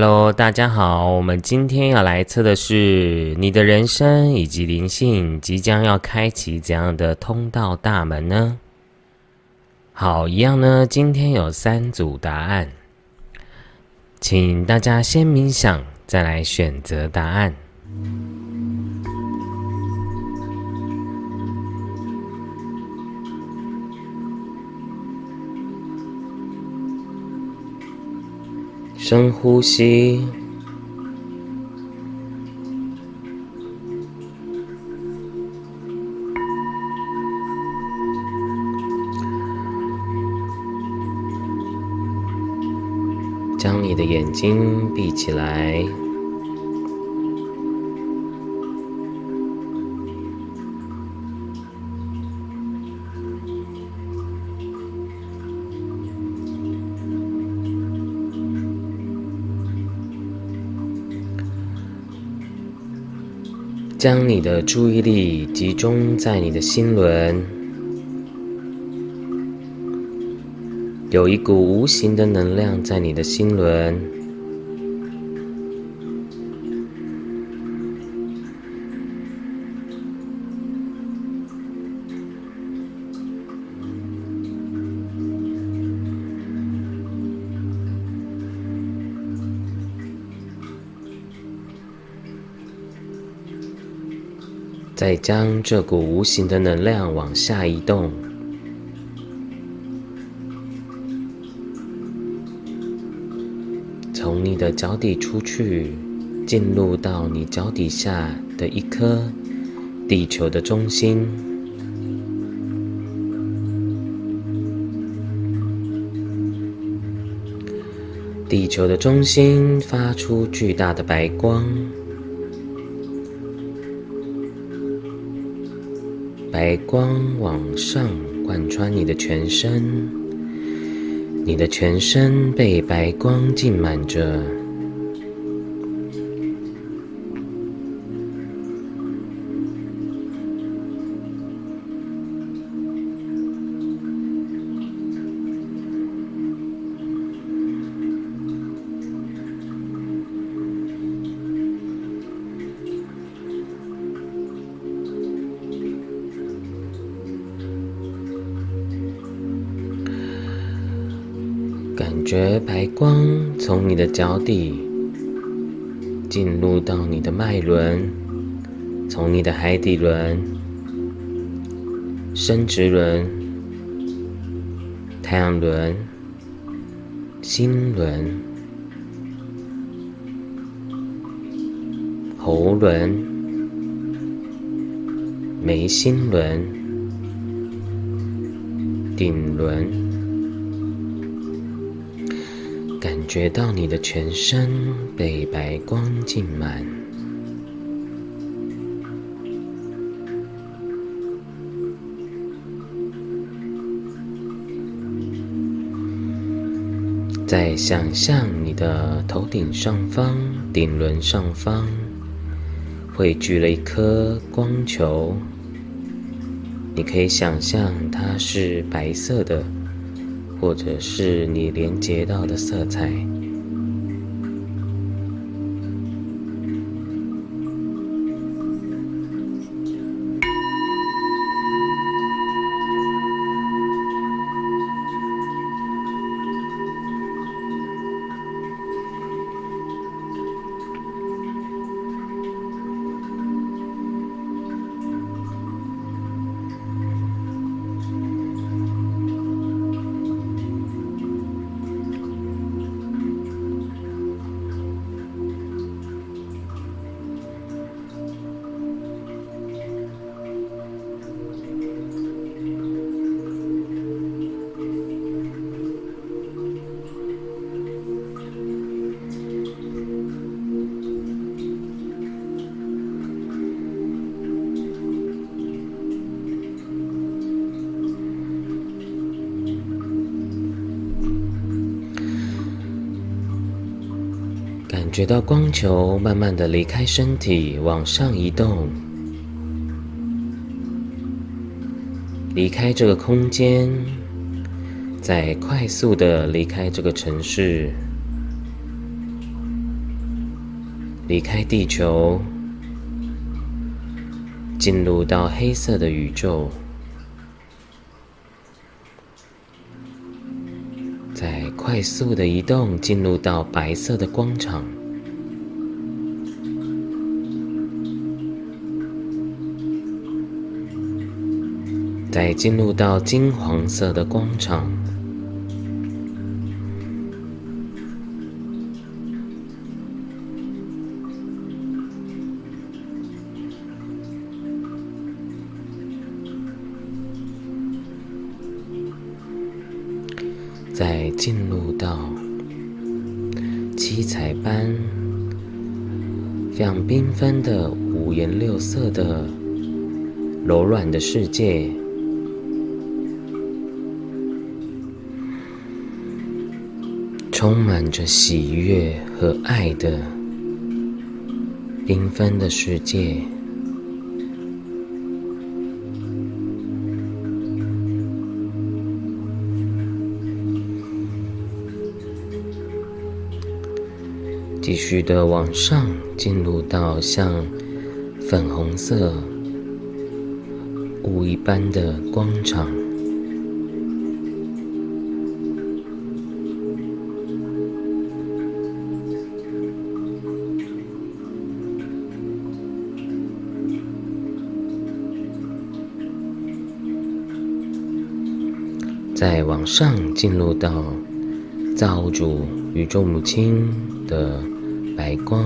Hello，大家好，我们今天要来测的是你的人生以及灵性即将要开启怎样的通道大门呢？好，一样呢，今天有三组答案，请大家先冥想，再来选择答案。深呼吸，将你的眼睛闭起来。将你的注意力集中在你的心轮，有一股无形的能量在你的心轮。再将这股无形的能量往下移动，从你的脚底出去，进入到你脚底下的一颗地球的中心。地球的中心发出巨大的白光。白光往上贯穿你的全身，你的全身被白光浸满着。觉白光从你的脚底进入到你的脉轮，从你的海底轮、生殖轮、太阳轮、心轮、喉轮、眉心轮、顶轮。觉到你的全身被白光浸满，在想象你的头顶上方、顶轮上方汇聚了一颗光球，你可以想象它是白色的。或者是你连接到的色彩。觉到光球慢慢的离开身体，往上移动，离开这个空间，再快速的离开这个城市，离开地球，进入到黑色的宇宙，在快速的移动，进入到白色的光场。再进入到金黄色的光场，再进入到七彩般、非常缤纷的五颜六色的柔软的世界。充满着喜悦和爱的缤纷的世界，继续的往上进入到像粉红色雾一般的光场。再往上进入到造物主宇宙母亲的白光，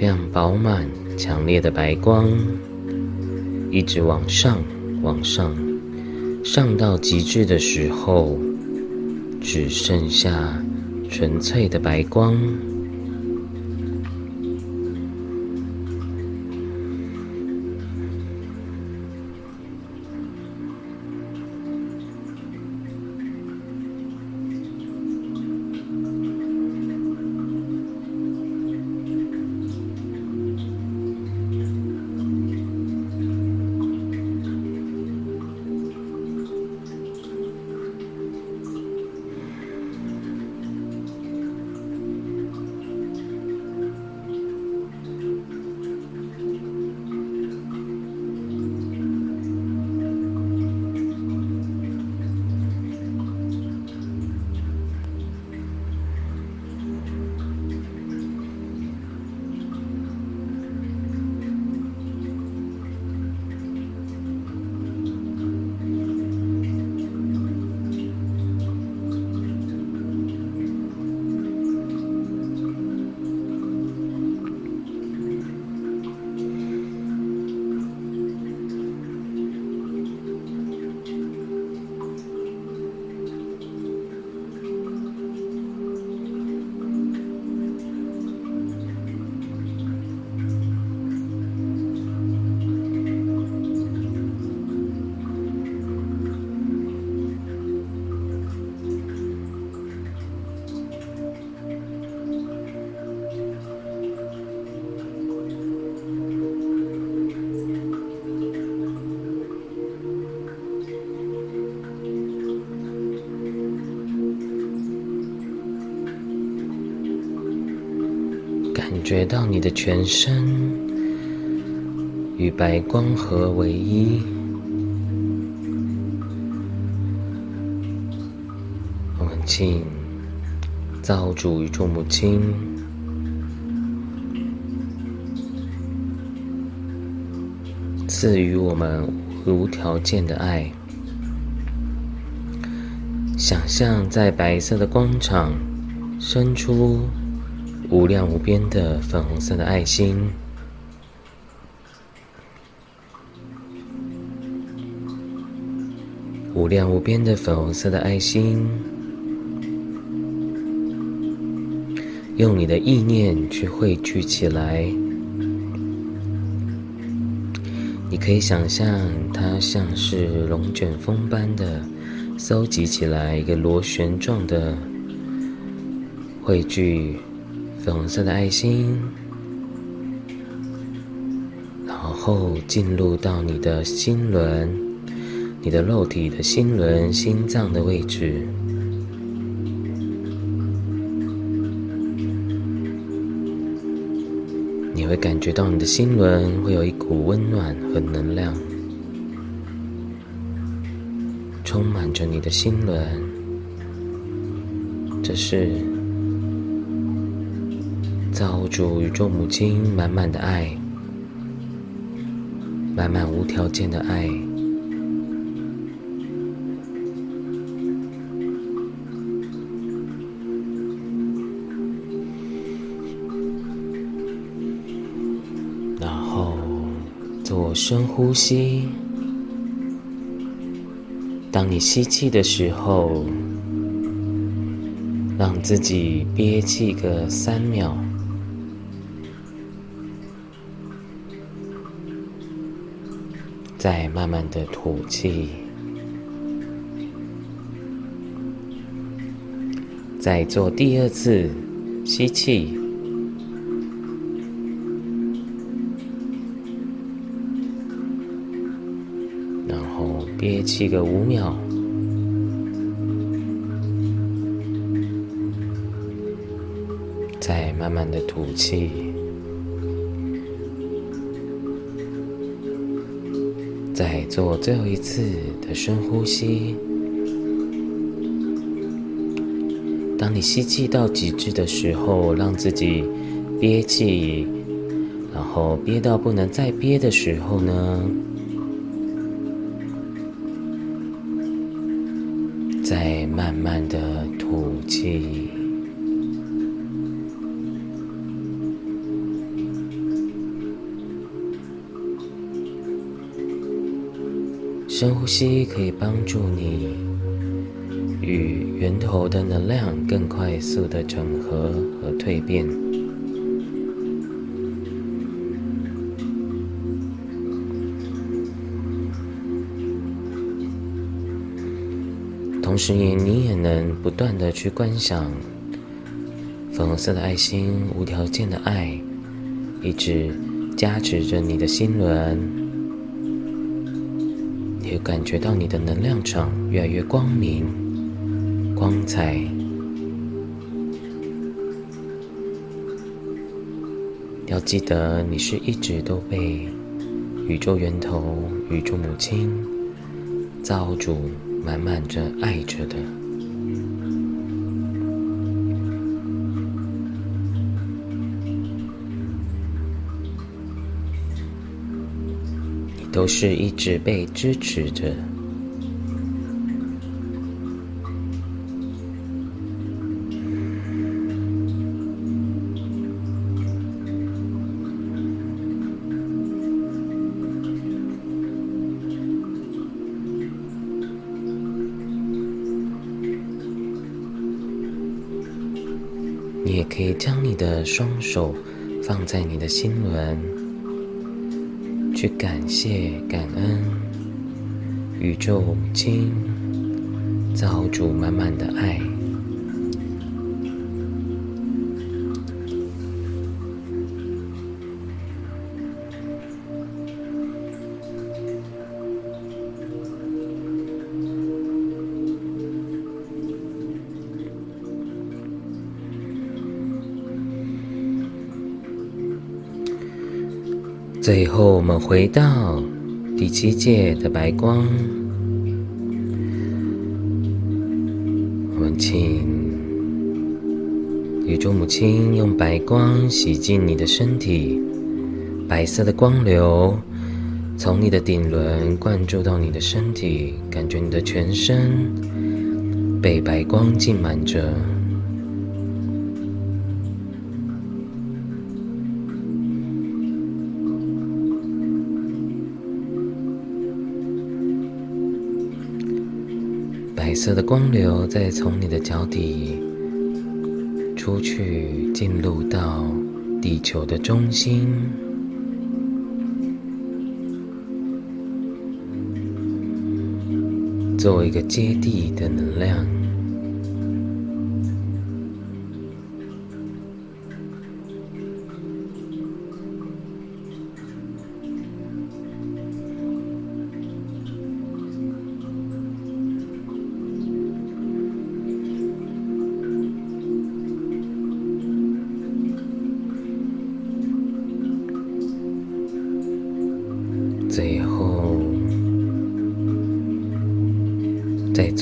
非常饱满、强烈的白光，一直往上、往上，上到极致的时候，只剩下纯粹的白光。觉到你的全身与白光合为一，我们请造主与众母亲赐予我们无条件的爱。想象在白色的光场伸出。无量无边的粉红色的爱心，无量无边的粉红色的爱心，用你的意念去汇聚起来。你可以想象，它像是龙卷风般的搜集起来，一个螺旋状的汇聚。粉红色的爱心然后进入到你的心轮你的肉体的心轮心脏的位置。你会感觉到你的心轮会有一股温暖和能量充满着你的心轮。这是造物主宇宙母亲满满的爱，满满无条件的爱。然后做深呼吸。当你吸气的时候，让自己憋气个三秒，再慢慢的吐气，再做第二次吸气。然后憋气个五秒，再慢慢的吐气，再做最后一次的深呼吸。当你吸气到极致的时候，让自己憋气，然后憋到不能再憋的时候呢？再慢慢的吐气，深呼吸可以帮助你与源头的能量更快速的整合和蜕变。同时，你也能不断的去观想粉红色的爱心、无条件的爱，一直加持着你的心轮，就感觉到你的能量场越来越光明、光彩。要记得，你是一直都被宇宙源头、宇宙母亲造主。满满着爱着的，都是一直被支持着。你也可以将你的双手放在你的心轮，去感谢、感恩宇宙母亲造主满满的爱。最后，我们回到第七届的白光。我们请宇宙母亲用白光洗净你的身体，白色的光流从你的顶轮灌注到你的身体，感觉你的全身被白光浸满着。色的光流再从你的脚底出去，进入到地球的中心，作为一个接地的能量。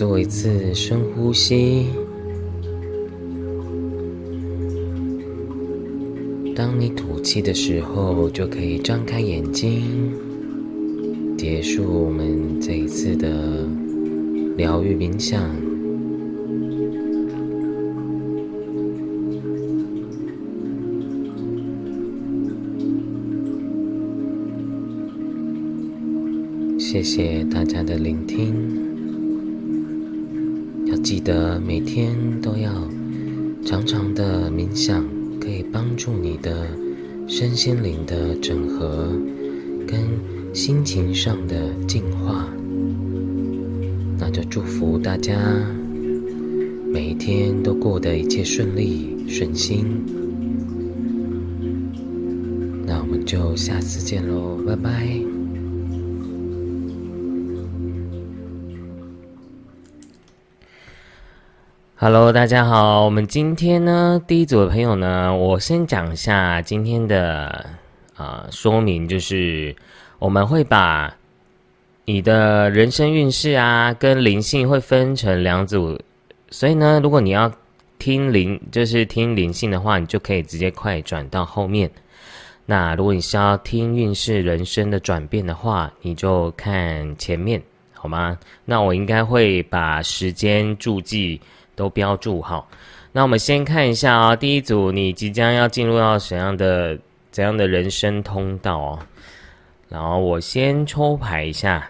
做一次深呼吸。当你吐气的时候，就可以张开眼睛，结束我们这一次的疗愈冥想。谢谢大家的聆听，记得每天都要常常的冥想，可以帮助你的身心灵的整合跟心情上的净化。那就祝福大家每一天都过得一切顺利顺心。那我们就下次见喽，拜拜。Hello，大家好。我们今天呢，第一组的朋友呢，我先讲一下今天的啊说明，就是我们会把你的人生运势啊跟灵性会分成两组，所以呢，如果你要听灵，就是听灵性的话，你就可以直接快转到后面。那如果你是要听运势、人生的转变的话，你就看前面，好吗？那我应该会把时间注记。都标注好，那我们先看一下啊，第一组你即将要进入到怎样的怎样的人生通道哦？然后我先抽牌一下。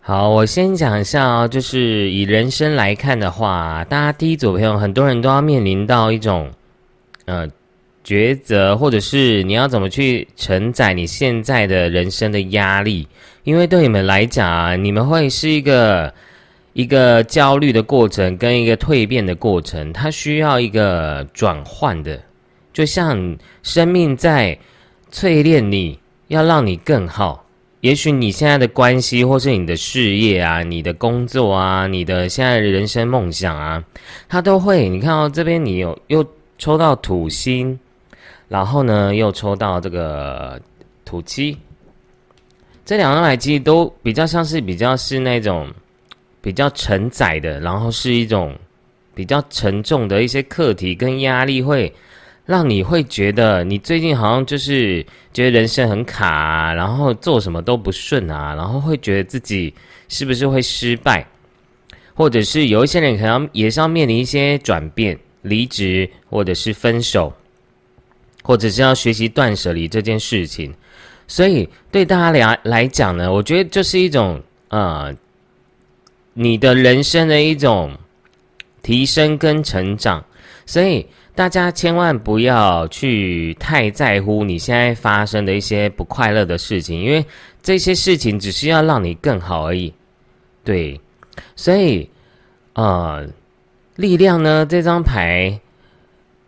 好，我先讲一下哦，就是以人生来看的话，大家第一组朋友很多人都要面临到一种呃抉择，或者是你要怎么去承载你现在的人生的压力，因为对你们来讲啊，你们会是一个。一个焦虑的过程跟一个蜕变的过程，它需要一个转换的，就像生命在淬炼你，要让你更好。也许你现在的关系，或是你的事业啊，你的工作啊，你的现在的人生梦想啊，它都会。你看到这边，你有又抽到土星，然后呢又抽到这个土七，这两张牌其实都比较像是比较是那种。比较承载的，然后是一种比较沉重的一些课题跟压力，会让你会觉得你最近好像就是觉得人生很卡，然后做什么都不顺啊，然后会觉得自己是不是会失败，或者是有一些人可能也是要面临一些转变、离职或者是分手，或者是要学习断舍离这件事情。所以对大家来来讲呢，我觉得就是一种呃。你的人生的一种提升跟成长，所以大家千万不要去太在乎你现在发生的一些不快乐的事情，因为这些事情只是要让你更好而已。对，所以呃，力量呢这张牌，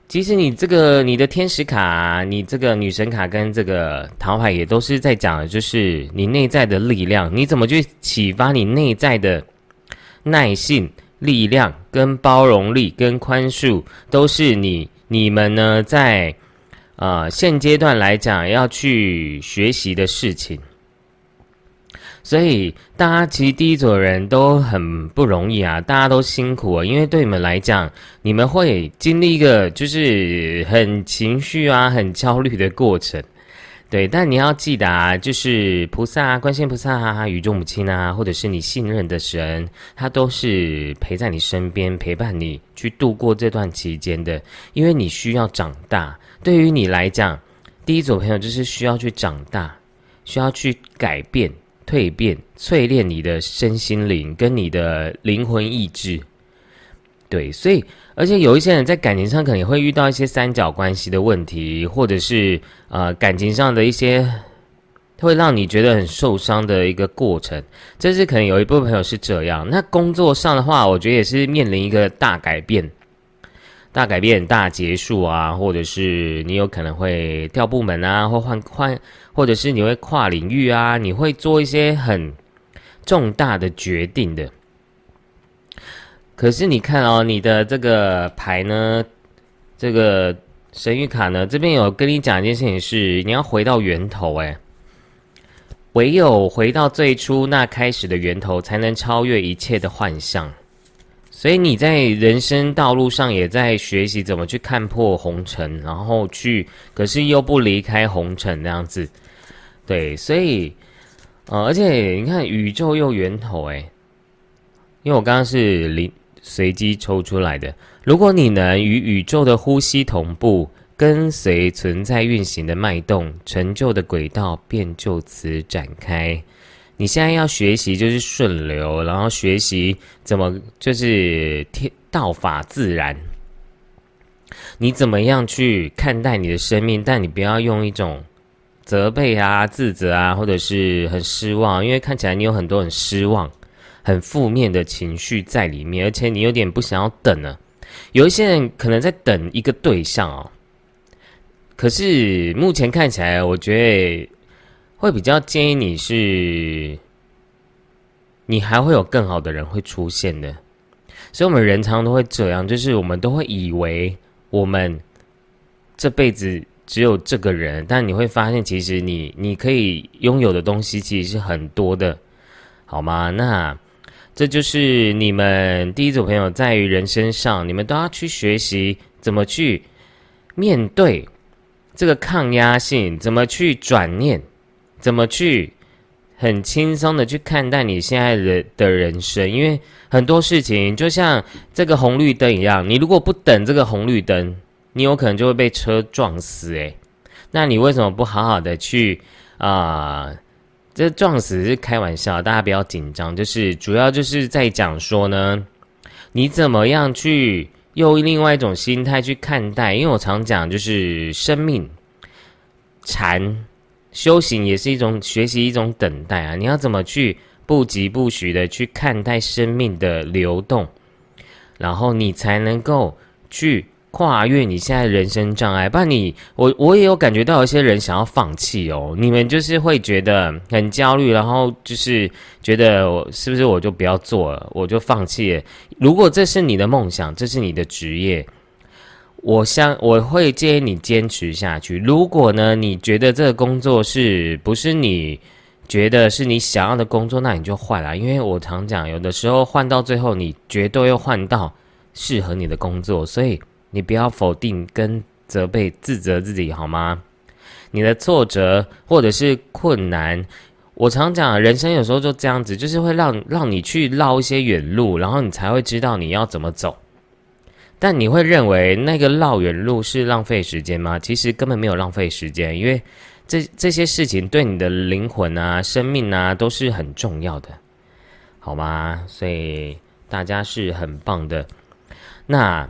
其实你这个你的天使卡、你这个女神卡跟这个桃牌也都是在讲的就是你内在的力量，你怎么去启发你内在的。耐性、力量、跟包容力、跟宽恕，都是你你们呢在啊现阶段来讲要去学习的事情。所以大家其实第一组人都很不容易啊，大家都辛苦啊，因为对你们来讲，你们会经历一个就是很情绪啊、很焦虑的过程。对，但你要记得啊，就是菩萨、观世菩萨啊、宇宙母亲啊，或者是你信任的神，他都是陪在你身边，陪伴你去度过这段期间的。因为你需要长大，对于你来讲，第一组朋友就是需要去长大，需要去改变、蜕变、淬炼你的身心灵跟你的灵魂意志。对，所以。而且有一些人在感情上可能会遇到一些三角关系的问题，或者是呃感情上的一些会让你觉得很受伤的一个过程。这是可能有一部分朋友是这样。那工作上的话，我觉得也是面临一个大改变、大改变、大结束啊，或者是你有可能会调部门啊，或换换，或者是你会跨领域啊，你会做一些很重大的决定的。可是你看哦，你的这个牌呢，这个神谕卡呢，这边有跟你讲一件事情，是你要回到源头。哎，唯有回到最初那开始的源头，才能超越一切的幻象。所以你在人生道路上也在学习怎么去看破红尘，然后去，可是又不离开红尘那样子。对，所以，呃，而且你看宇宙又源头，诶，因为我刚刚是临随机抽出来的。如果你能与宇宙的呼吸同步，跟随存在运行的脉动，成就的轨道便就此展开。你现在要学习就是顺流，然后学习怎么就是天道法自然。你怎么样去看待你的生命？但你不要用一种责备啊、自责啊，或者是很失望，因为看起来你有很多很失望、很负面的情绪在里面，而且你有点不想要等了。有一些人可能在等一个对象哦，可是目前看起来，我觉得。会比较建议你是，你还会有更好的人会出现的，所以我们人常都会这样，就是我们都会以为我们这辈子只有这个人，但你会发现，其实你你可以拥有的东西其实是很多的，好吗？那这就是你们第一组朋友在于人生上，你们都要去学习怎么去面对这个抗压性，怎么去转念。怎么去很轻松的去看待你现在的的人生？因为很多事情就像这个红绿灯一样，你如果不等这个红绿灯，你有可能就会被车撞死。诶，那你为什么不好好的去啊？这撞死是开玩笑，大家不要紧张。就是主要就是在讲说呢，你怎么样去用另外一种心态去看待？因为我常讲，就是生命禅。修行也是一种学习，一种等待啊！你要怎么去不疾不徐的去看待生命的流动，然后你才能够去跨越你现在人生障碍。不然你，我我也有感觉到有些人想要放弃哦。你们就是会觉得很焦虑，然后就是觉得我是不是我就不要做了，我就放弃了。如果这是你的梦想，这是你的职业。我相我会建议你坚持下去。如果呢，你觉得这个工作是不是你觉得是你想要的工作，那你就换了。因为我常讲，有的时候换到最后，你绝对要换到适合你的工作。所以你不要否定跟责备、自责自己，好吗？你的挫折或者是困难，我常讲，人生有时候就这样子，就是会让让你去绕一些远路，然后你才会知道你要怎么走。但你会认为那个绕远路是浪费时间吗？其实根本没有浪费时间，因为这这些事情对你的灵魂啊、生命啊都是很重要的，好吗？所以大家是很棒的。那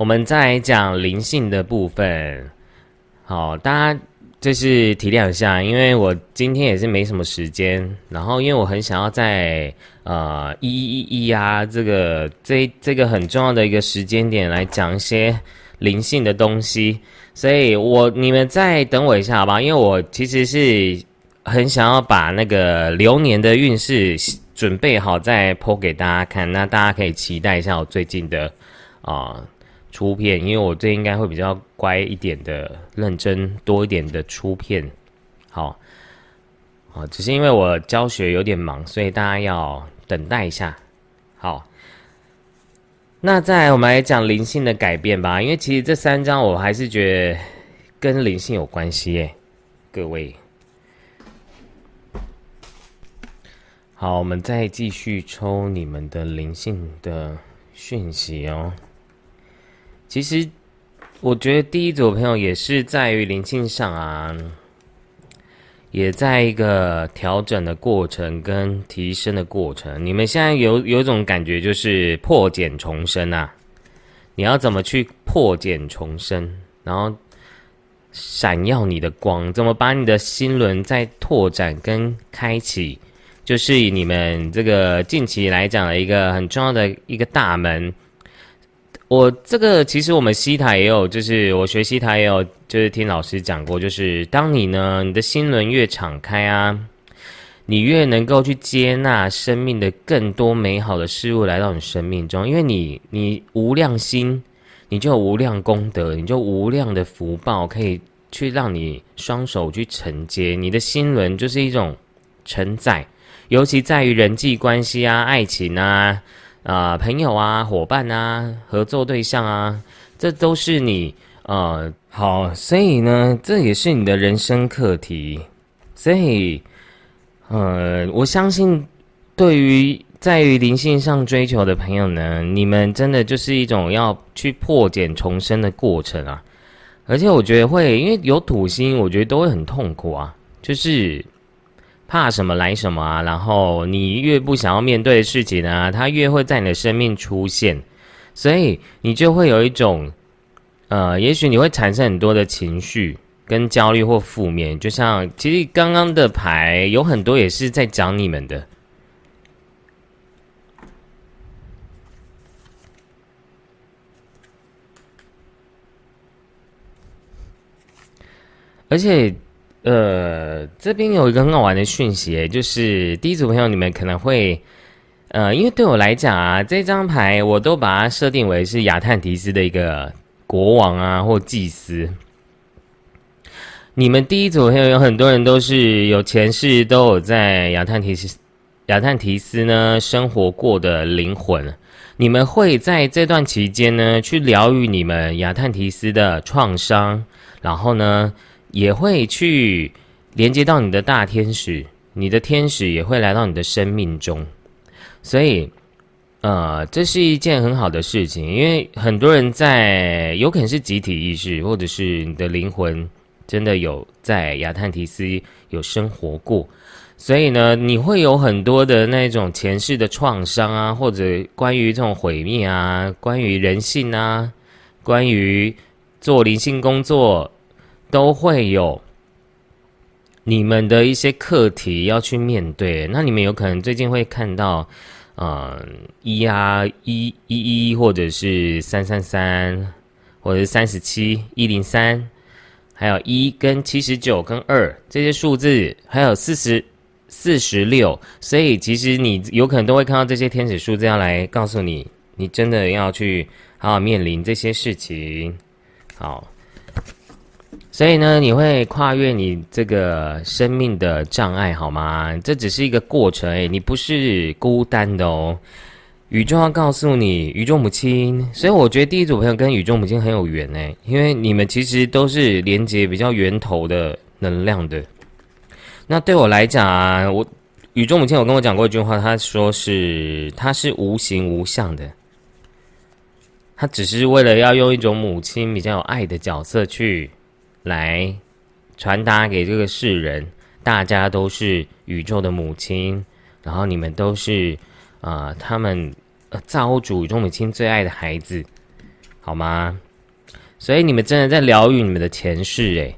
我们再讲灵性的部分，好，大家。就是体谅一下，因为我今天也是没什么时间，然后因为我很想要在呃一一一一啊这个这这个很重要的一个时间点来讲一些灵性的东西，所以我你们再等我一下好吧？因为我其实是很想要把那个流年的运势准备好再剖给大家看，那大家可以期待一下我最近的啊。出片，因为我这应该会比较乖一点的，认真多一点的出片，好，好，只是因为我教学有点忙，所以大家要等待一下。好，那再我们来讲灵性的改变吧，因为其实这三张我还是觉得跟灵性有关系耶，各位。好，我们再继续抽你们的灵性的讯息哦。其实，我觉得第一组朋友也是在于灵性上啊，也在一个调整的过程跟提升的过程。你们现在有有一种感觉，就是破茧重生啊！你要怎么去破茧重生，然后闪耀你的光？怎么把你的心轮再拓展跟开启？就是以你们这个近期来讲的一个很重要的一个大门。我这个其实我们西塔也有，就是我学西塔也有，就是听老师讲过，就是当你呢，你的心轮越敞开啊，你越能够去接纳生命的更多美好的事物来到你生命中，因为你你无量心，你就有无量功德，你就无量的福报可以去让你双手去承接。你的心轮就是一种承载，尤其在于人际关系啊、爱情啊、啊朋友啊、伙伴啊、合作对象啊，这都是你呃好，所以呢，这也是你的人生课题。所以，呃，我相信对于。在于灵性上追求的朋友呢，你们真的就是一种要去破茧重生的过程啊！而且我觉得会，因为有土星，我觉得都会很痛苦啊，就是怕什么来什么啊。然后你越不想要面对的事情呢，它越会在你的生命出现，所以你就会有一种，呃，也许你会产生很多的情绪跟焦虑或负面。就像其实刚刚的牌有很多也是在讲你们的。而且，呃，这边有一个很好玩的讯息，就是第一组朋友，你们可能会，呃，因为对我来讲啊，这张牌我都把它设定为是亚特提斯的一个国王啊，或祭司。你们第一组朋友有很多人都是有前世都有在亚特提斯、亚特提斯呢生活过的灵魂，你们会在这段期间呢去疗愈你们亚特提斯的创伤，然后呢。也会去连接到你的大天使，你的天使也会来到你的生命中，所以，呃，这是一件很好的事情，因为很多人在有可能是集体意识，或者是你的灵魂真的有在亚特提斯有生活过，所以呢，你会有很多的那种前世的创伤啊，或者关于这种毁灭啊，关于人性啊，关于做灵性工作。都会有你们的一些课题要去面对。那你们有可能最近会看到，嗯，一啊一一一，或者是三三三，或者是三十七一零三，还有一跟七十九跟二这些数字，还有四十四十六。所以其实你有可能都会看到这些天使数字，要来告诉你，你真的要去好好面临这些事情。好。所以呢，你会跨越你这个生命的障碍，好吗？这只是一个过程，哎，你不是孤单的哦。宇宙要告诉你，宇宙母亲。所以我觉得第一组朋友跟宇宙母亲很有缘哎，因为你们其实都是连接比较源头的能量的。那对我来讲啊，我宇宙母亲有跟我讲过一句话，他说是他是无形无相的，他只是为了要用一种母亲比较有爱的角色去。来传达给这个世人，大家都是宇宙的母亲，然后你们都是啊，他们造物主宇宙母亲最爱的孩子，好吗？所以你们真的在疗愈你们的前世，诶，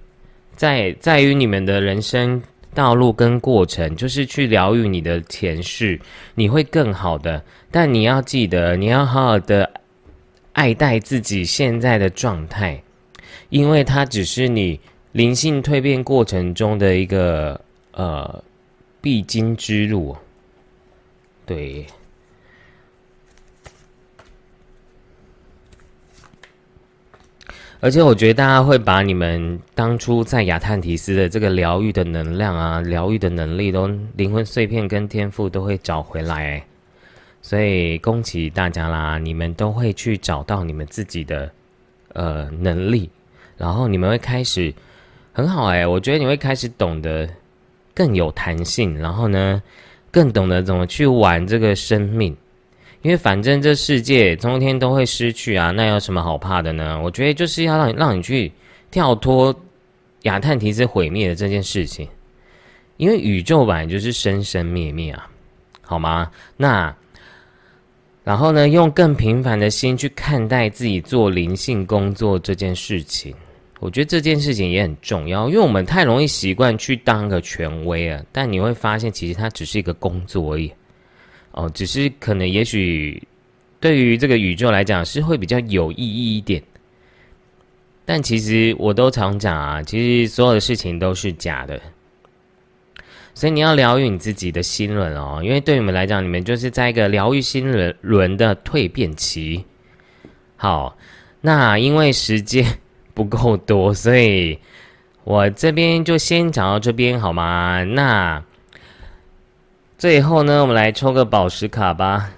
在在于你们的人生道路跟过程，就是去疗愈你的前世，你会更好的。但你要记得，你要好好的爱戴自己现在的状态。因为它只是你灵性蜕变过程中的一个呃必经之路，对。而且我觉得大家会把你们当初在亚特提斯的这个疗愈的能量啊、疗愈的能力，都灵魂碎片跟天赋都会找回来，所以恭喜大家啦！你们都会去找到你们自己的呃能力。然后你们会开始很好哎，我觉得你会开始懂得更有弹性，然后呢，更懂得怎么去玩这个生命，因为反正这世界终天都会失去啊，那有什么好怕的呢？我觉得就是要让让你去跳脱亚特提斯毁灭的这件事情，因为宇宙本来就是生生灭灭啊，好吗？那。然后呢，用更平凡的心去看待自己做灵性工作这件事情，我觉得这件事情也很重要，因为我们太容易习惯去当个权威啊。但你会发现，其实它只是一个工作而已。哦，只是可能也许对于这个宇宙来讲是会比较有意义一点。但其实我都常讲啊，其实所有的事情都是假的。所以你要疗愈你自己的心轮哦，因为对你们来讲，你们就是在一个疗愈心轮轮的蜕变期。好，那因为时间不够多，所以我这边就先讲到这边好吗？那最后呢，我们来抽个宝石卡吧。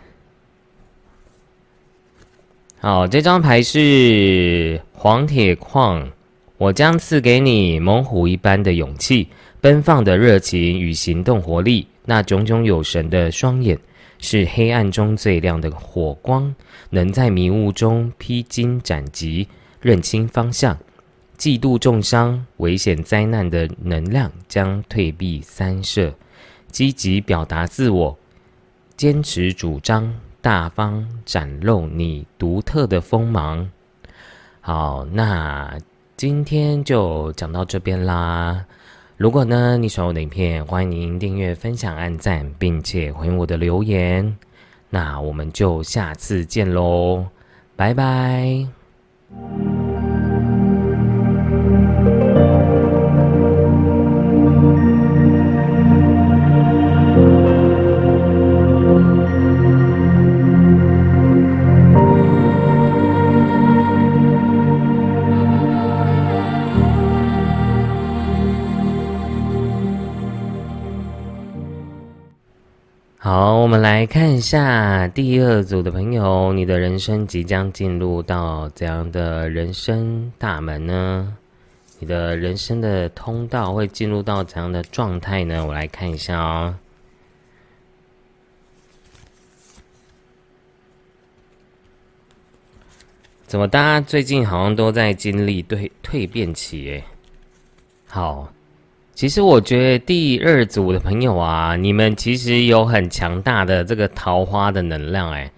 好，这张牌是黄铁矿，我将赐给你猛虎一般的勇气、奔放的热情与行动活力。那炯炯有神的双眼，是黑暗中最亮的火光，能在迷雾中披荆斩棘，认清方向。嫉妒重伤、危险灾难的能量将退避三舍，积极表达自我，坚持主张，大方展露你独特的锋芒。好，那今天就讲到这边啦。如果呢你喜欢我的影片，欢迎您订阅、分享、按赞，并且回我的留言。那我们就下次见喽，拜拜。好，我们来看一下第二组的朋友，你的人生即将进入到怎样的人生大门呢？你的人生的通道会进入到怎样的状态呢？我来看一下哦。怎么大家最近好像都在经历蜕蜕变期？诶，好。其实我觉得第二组的朋友啊，你们其实有很强大的这个桃花的能量哎，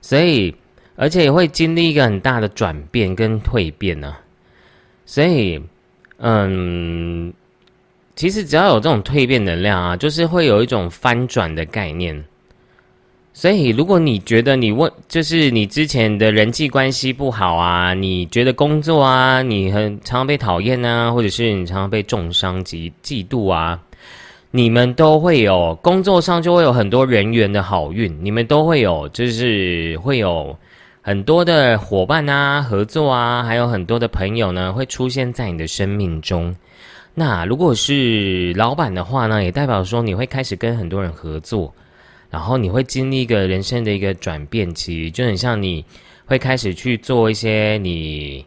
所以而且也会经历一个很大的转变跟蜕变呢。所以，嗯，其实只要有这种蜕变能量啊，就是会有一种翻转的概念。所以，如果你觉得你问，就是你之前的人际关系不好啊，你觉得工作啊，你很常常被讨厌啊，或者是你常常被重伤及嫉妒啊，你们都会有工作上就会有很多人缘的好运，你们都会有，就是会有很多的伙伴啊，合作啊，还有很多的朋友呢，会出现在你的生命中。那如果是老板的话呢，也代表说你会开始跟很多人合作。然后你会经历一个人生的一个转变期，就很像你会开始去做一些你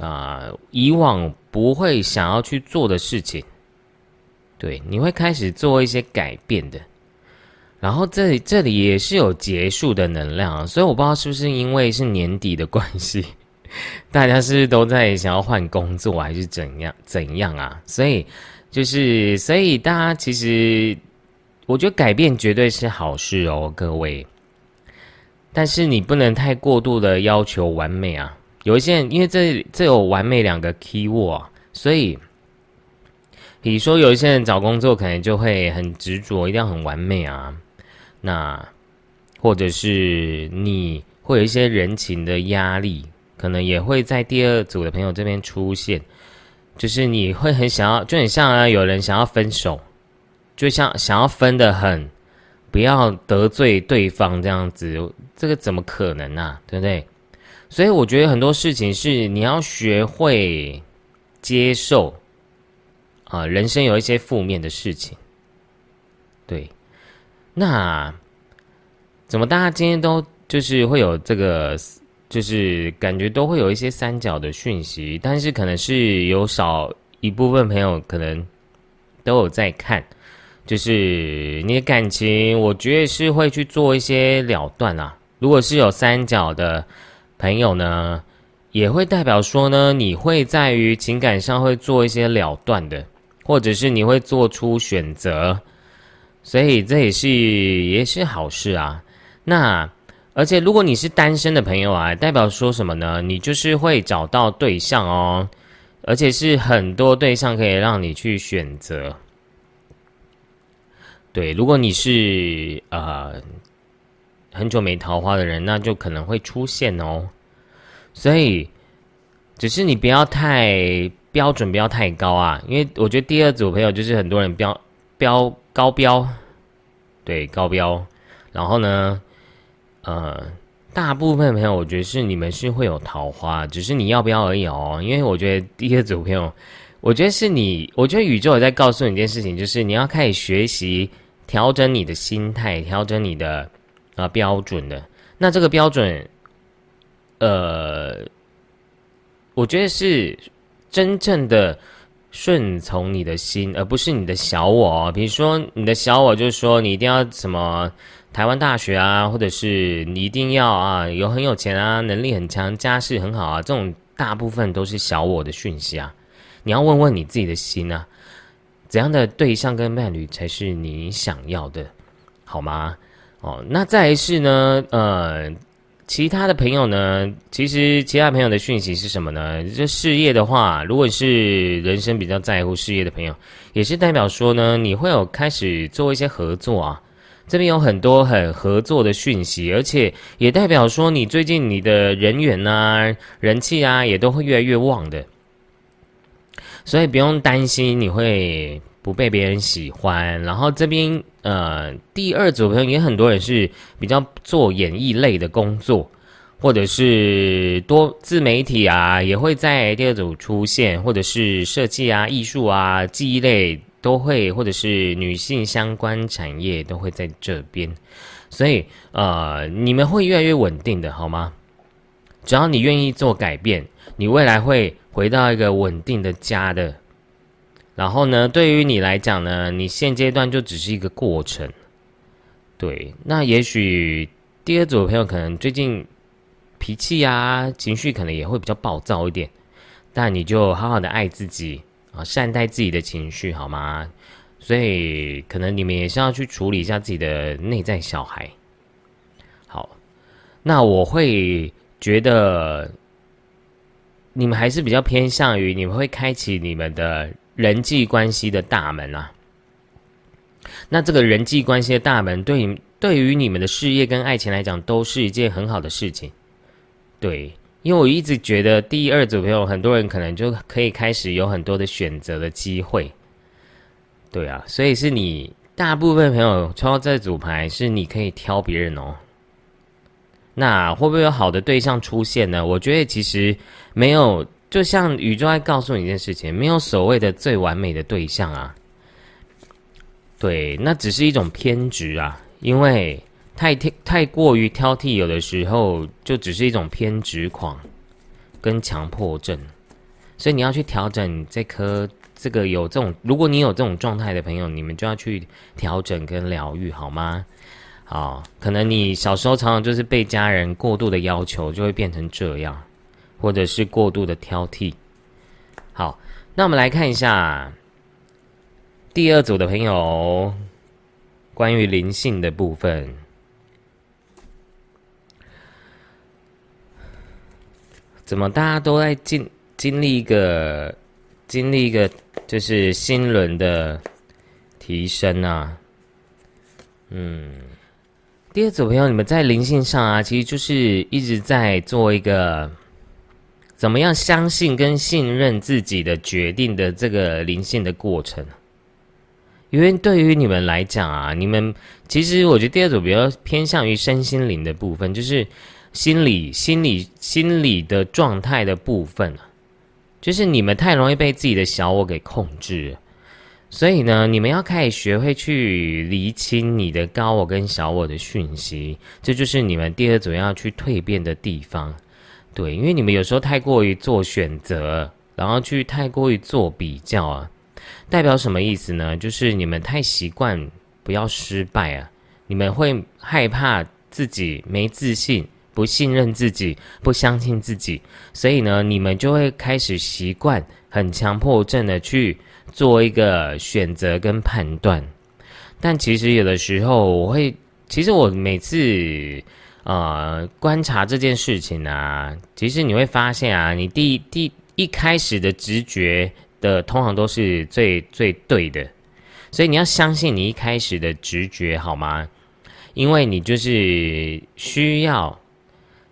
啊以往不会想要去做的事情，对，你会开始做一些改变的。然后这里这里也是有结束的能量，所以我不知道是不是因为是年底的关系，大家是不是都在想要换工作还是怎样怎样啊？所以就是所以大家其实。我觉得改变绝对是好事哦，各位。但是你不能太过度的要求完美啊。有一些人，因为这这有完美两个 key word，所以，比如说有一些人找工作可能就会很执着，一定要很完美啊。那或者是你会有一些人情的压力，可能也会在第二组的朋友这边出现，就是你会很想要，就很像啊，有人想要分手。就像想要分的很，不要得罪对方这样子，这个怎么可能呢？对不对？所以我觉得很多事情是你要学会接受啊，人生有一些负面的事情。对，那怎么大家今天都就是会有这个，就是感觉都会有一些三角的讯息，但是可能是有少一部分朋友可能都有在看。就是你的感情，我觉得是会去做一些了断啊。如果是有三角的朋友呢，也会代表说呢，你会在于情感上会做一些了断的，或者是你会做出选择，所以这也是也是好事啊。那而且如果你是单身的朋友啊，代表说什么呢？你就是会找到对象哦，而且是很多对象可以让你去选择。对，如果你是呃很久没桃花的人，那就可能会出现哦。所以，只是你不要太标准，不要太高啊。因为我觉得第二组朋友就是很多人标标高标，对高标。然后呢，呃，大部分朋友我觉得是你们是会有桃花，只是你要不要而已哦。因为我觉得第二组朋友我觉得是你，我觉得宇宙也在告诉你一件事情，就是你要开始学习调整你的心态，调整你的啊标准的。那这个标准，呃，我觉得是真正的顺从你的心，而不是你的小我。比如说，你的小我就是说，你一定要什么台湾大学啊，或者是你一定要啊有很有钱啊，能力很强，家世很好啊，这种大部分都是小我的讯息啊。你要问问你自己的心啊，怎样的对象跟伴侣才是你想要的，好吗？哦，那再是呢，呃，其他的朋友呢，其实其他朋友的讯息是什么呢？这事业的话，如果是人生比较在乎事业的朋友，也是代表说呢，你会有开始做一些合作啊，这边有很多很合作的讯息，而且也代表说你最近你的人缘啊、人气啊，也都会越来越旺的。所以不用担心你会不被别人喜欢。然后这边呃，第二组朋友也很多人是比较做演艺类的工作，或者是多自媒体啊，也会在第二组出现，或者是设计啊、艺术啊、记忆类都会，或者是女性相关产业都会在这边。所以呃，你们会越来越稳定的，好吗？只要你愿意做改变，你未来会。回到一个稳定的家的，然后呢，对于你来讲呢，你现阶段就只是一个过程。对，那也许第二组的朋友可能最近脾气啊、情绪可能也会比较暴躁一点，但你就好好的爱自己啊，善待自己的情绪，好吗？所以可能你们也是要去处理一下自己的内在小孩。好，那我会觉得。你们还是比较偏向于你们会开启你们的人际关系的大门啊。那这个人际关系的大门，对你对于你们的事业跟爱情来讲，都是一件很好的事情。对，因为我一直觉得第二组朋友，很多人可能就可以开始有很多的选择的机会。对啊，所以是你大部分朋友抽到这组牌，是你可以挑别人哦。那会不会有好的对象出现呢？我觉得其实没有，就像宇宙在告诉你一件事情，没有所谓的最完美的对象啊。对，那只是一种偏执啊，因为太太太过于挑剔，有的时候就只是一种偏执狂跟强迫症。所以你要去调整这颗这个有这种，如果你有这种状态的朋友，你们就要去调整跟疗愈，好吗？啊，可能你小时候常常就是被家人过度的要求，就会变成这样，或者是过度的挑剔。好，那我们来看一下第二组的朋友关于灵性的部分，怎么大家都在经经历一个经历一个就是心轮的提升啊？嗯。第二组朋友，你们在灵性上啊，其实就是一直在做一个怎么样相信跟信任自己的决定的这个灵性的过程。因为对于你们来讲啊，你们其实我觉得第二组比较偏向于身心灵的部分，就是心理、心理、心理的状态的部分，就是你们太容易被自己的小我给控制。所以呢，你们要开始学会去厘清你的高我跟小我的讯息，这就是你们第二组要去蜕变的地方。对，因为你们有时候太过于做选择，然后去太过于做比较啊，代表什么意思呢？就是你们太习惯不要失败啊，你们会害怕自己没自信，不信任自己，不相信自己，所以呢，你们就会开始习惯很强迫症的去。做一个选择跟判断，但其实有的时候我会，其实我每次呃观察这件事情啊，其实你会发现啊，你第第一开始的直觉的通常都是最最对的，所以你要相信你一开始的直觉好吗？因为你就是需要。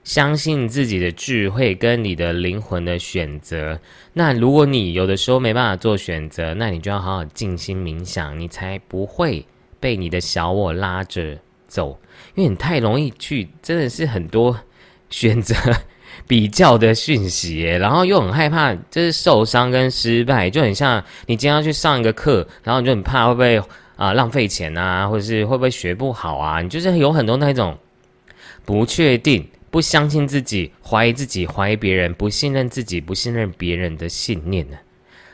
相信自己的智慧跟你的灵魂的选择。那如果你有的时候没办法做选择，那你就要好好静心冥想，你才不会被你的小我拉着走。因为你太容易去，真的是很多选择，比较的讯息，然后又很害怕，就是受伤跟失败，就很像你今天要去上一个课，然后你就很怕会不会啊浪费钱啊，或者是会不会学不好啊？你就是有很多那种不确定、不相信自己、怀疑自己、怀疑别人、不信任自己、不信任别人的信念呢，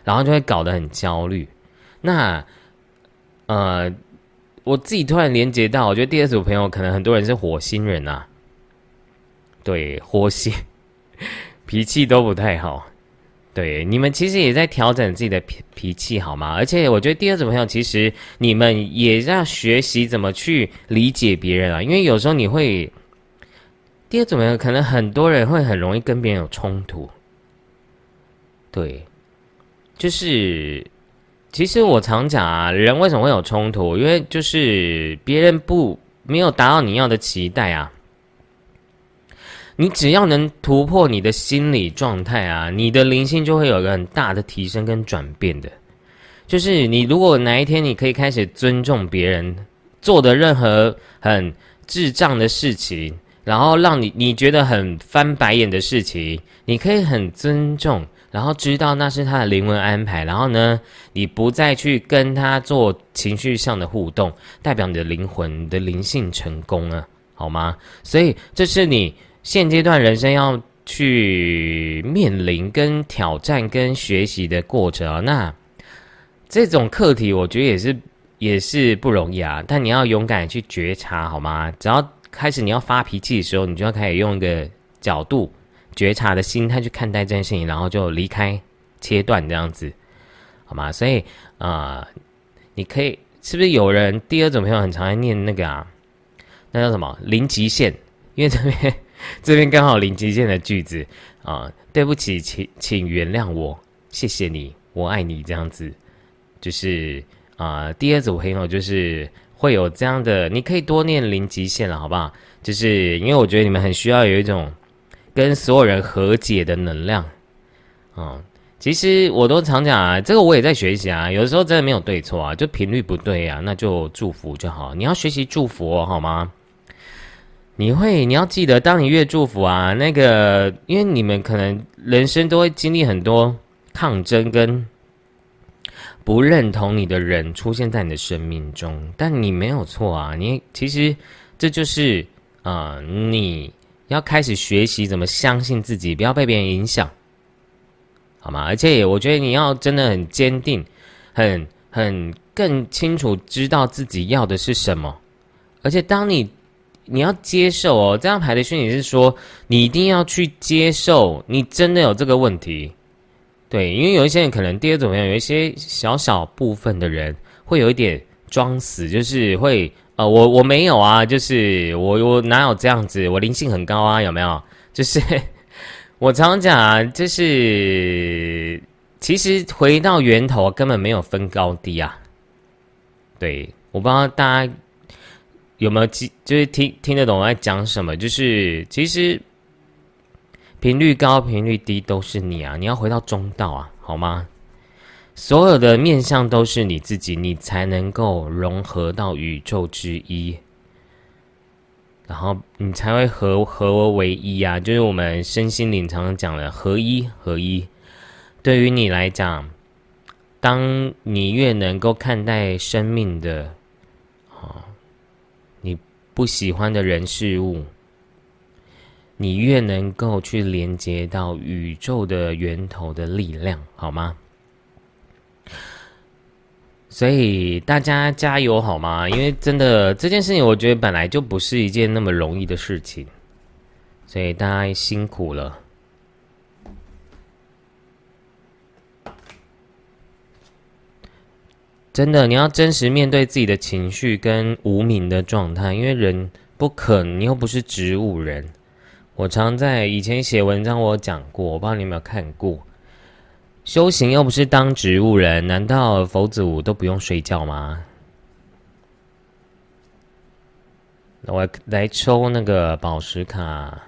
然后就会搞得很焦虑。那呃，我自己突然连接到，我觉得第二组朋友可能很多人是火星人啊，对，火星。脾气都不太好，对你们其实也在调整自己的脾脾气，好吗？而且我觉得第二种朋友，其实你们也要学习怎么去理解别人啊，因为有时候你会第二种朋友，可能很多人会很容易跟别人有冲突，对，就是其实我常讲啊，人为什么会有冲突？因为就是别人不没有达到你要的期待啊。你只要能突破你的心理状态啊，你的灵性就会有一个很大的提升跟转变的。就是你如果哪一天你可以开始尊重别人做的任何很智障的事情，然后让你你觉得很翻白眼的事情，你可以很尊重，然后知道那是他的灵魂安排，然后呢，你不再去跟他做情绪上的互动，代表你的灵魂的灵性成功了，好吗？所以这是你。现阶段人生要去面临、跟挑战、跟学习的过程啊，那这种课题我觉得也是也是不容易啊。但你要勇敢去觉察，好吗？只要开始你要发脾气的时候，你就要开始用一个角度觉察的心态去看待这件事情，然后就离开、切断这样子，好吗？所以啊，你可以是不是有人第二种朋友很常爱念那个啊？那叫什么零极限？因为这边。这边刚好零极限的句子啊，对不起，请请原谅我，谢谢你，我爱你，这样子，就是啊，第二组朋友就是会有这样的，你可以多念零极限了，好不好？就是因为我觉得你们很需要有一种跟所有人和解的能量啊。其实我都常讲啊，这个我也在学习啊，有的时候真的没有对错啊，就频率不对啊，那就祝福就好。你要学习祝福好吗？你会，你要记得，当你越祝福啊，那个，因为你们可能人生都会经历很多抗争跟不认同你的人出现在你的生命中，但你没有错啊，你其实这就是啊，你要开始学习怎么相信自己，不要被别人影响，好吗？而且我觉得你要真的很坚定，很很更清楚知道自己要的是什么，而且当你。你要接受哦，这张牌的讯息是说，你一定要去接受，你真的有这个问题，对，因为有一些人可能第二种样，有一些小小部分的人会有一点装死，就是会呃，我我没有啊，就是我我哪有这样子，我灵性很高啊，有没有？就是 我常常讲啊，就是其实回到源头根本没有分高低啊，对，我不知道大家。有没有记？就是听听得懂我在讲什么？就是其实频率高、频率低都是你啊！你要回到中道啊，好吗？所有的面相都是你自己，你才能够融合到宇宙之一，然后你才会合合为一啊！就是我们身心灵常常讲的合一合一。对于你来讲，当你越能够看待生命的啊，你。不喜欢的人事物，你越能够去连接到宇宙的源头的力量，好吗？所以大家加油好吗？因为真的这件事情，我觉得本来就不是一件那么容易的事情，所以大家辛苦了。真的，你要真实面对自己的情绪跟无名的状态，因为人不可，你又不是植物人。我常在以前写文章，我讲过，我不知道你有没有看过。修行又不是当植物人，难道佛祖都不用睡觉吗？那我来抽那个宝石卡，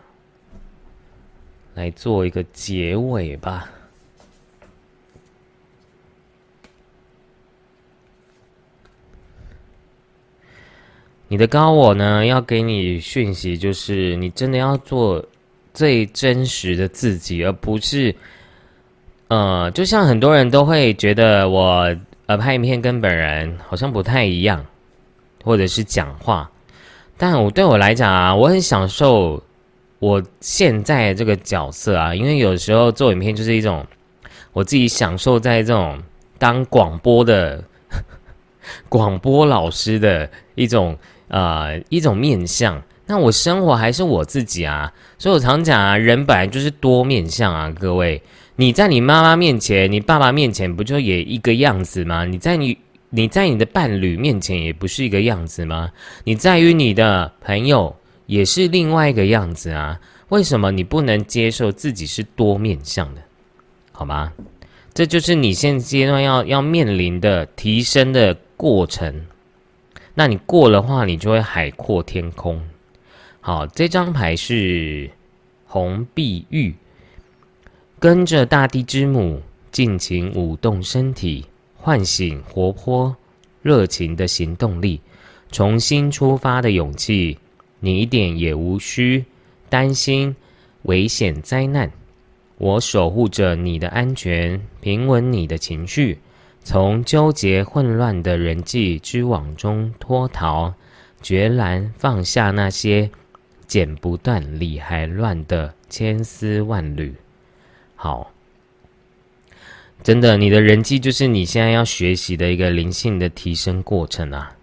来做一个结尾吧。你的高我呢？要给你讯息，就是你真的要做最真实的自己，而不是，呃，就像很多人都会觉得我呃拍影片跟本人好像不太一样，或者是讲话，但我对我来讲啊，我很享受我现在这个角色啊，因为有时候做影片就是一种我自己享受在这种当广播的 广播老师的一种呃一种面相。那我生活还是我自己啊，所以我常讲啊，人本来就是多面相啊。各位，你在你妈妈面前、你爸爸面前，不就也一个样子吗？你在你你在你的伴侣面前，也不是一个样子吗？你在于你的朋友，也是另外一个样子啊。为什么你不能接受自己是多面相的？好吗？这就是你现阶段要要面临的提升的过程。那你过的话，你就会海阔天空。好，这张牌是红碧玉，跟着大地之母尽情舞动身体，唤醒活泼热情的行动力，重新出发的勇气。你一点也无需担心危险灾难，我守护着你的安全，平稳你的情绪，从纠结混乱的人际之网中脱逃，决然放下那些。剪不断，理还乱的千丝万缕。好，真的，你的人际就是你现在要学习的一个灵性的提升过程啊。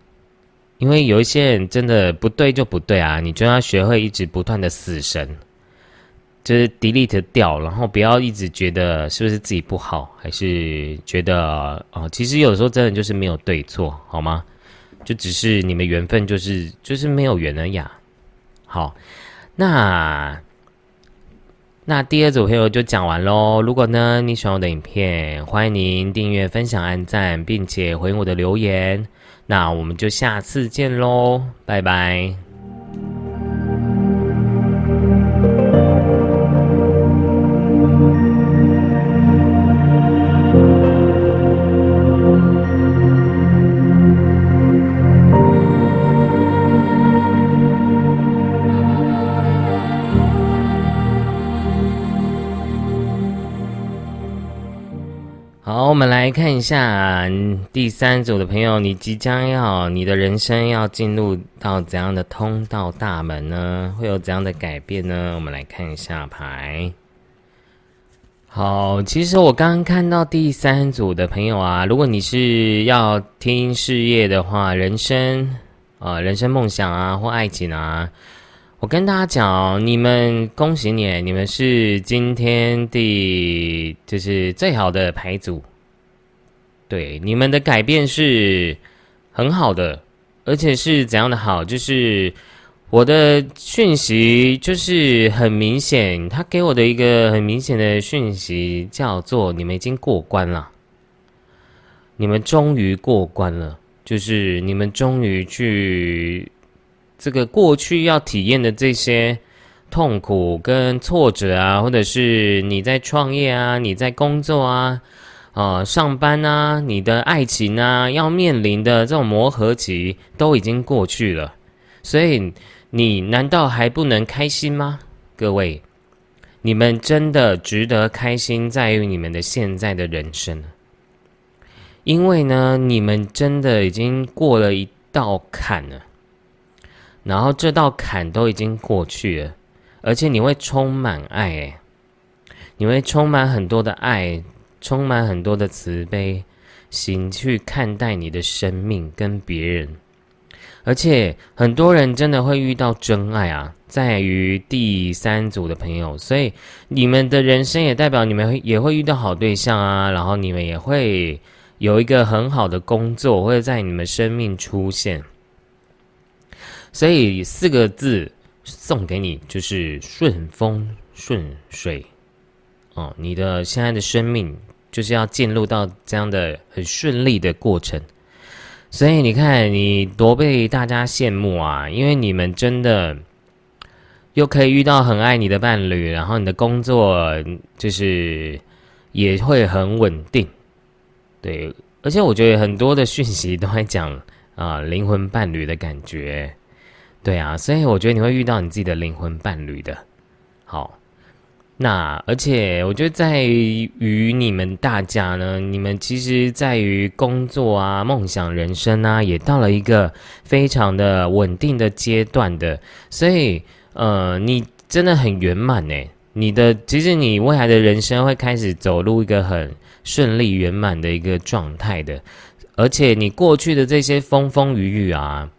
因为有一些人真的不对就不对啊，你就要学会一直不断的死神，就是 delete 掉，然后不要一直觉得是不是自己不好，还是觉得哦，其实有时候真的就是没有对错，好吗？就只是你们缘分就是就是没有缘而已。好，那那第二组朋友就讲完喽。如果呢你喜欢我的影片，欢迎您订阅、分享、按赞，并且回应我的留言。那我们就下次见喽，拜拜。我们来看一下第三组的朋友，你即将要你的人生要进入到怎样的通道大门呢？会有怎样的改变呢？我们来看一下牌。好，其实我刚刚看到第三组的朋友啊，如果你是要听事业的话，人生啊，人生梦想啊，或爱情啊，我跟大家讲，你们恭喜你，你们是今天第就是最好的牌组。对你们的改变是很好的，而且是怎样的好？就是我的讯息就是很明显，他给我的一个很明显的讯息叫做：你们已经过关了，你们终于过关了，就是你们终于去这个过去要体验的这些痛苦跟挫折啊，或者是你在创业啊，你在工作啊。啊，上班啊，你的爱情啊，要面临的这种磨合期都已经过去了，所以你难道还不能开心吗？各位，你们真的值得开心，在于你们的现在的人生，因为呢，你们真的已经过了一道坎了，然后这道坎都已经过去了，而且你会充满爱，哎，你会充满很多的爱。充满很多的慈悲心去看待你的生命跟别人，而且很多人真的会遇到真爱啊，在于第三组的朋友，所以你们的人生也代表你们也会遇到好对象啊，然后你们也会有一个很好的工作会在你们生命出现，所以四个字送给你就是顺风顺水。哦，你的现在的生命。就是要进入到这样的很顺利的过程，所以你看你多被大家羡慕啊！因为你们真的又可以遇到很爱你的伴侣，然后你的工作就是也会很稳定，对。而且我觉得很多的讯息都在讲啊灵魂伴侣的感觉，对啊，所以我觉得你会遇到你自己的灵魂伴侣的。好，那而且我觉得在于你们大家呢，你们其实在于工作啊、梦想、人生啊，也到了一个非常的稳定的阶段的，所以呃，你真的很圆满呢。你的其实你未来的人生会开始走入一个很顺利圆满的一个状态的，而且你过去的这些风风雨雨啊，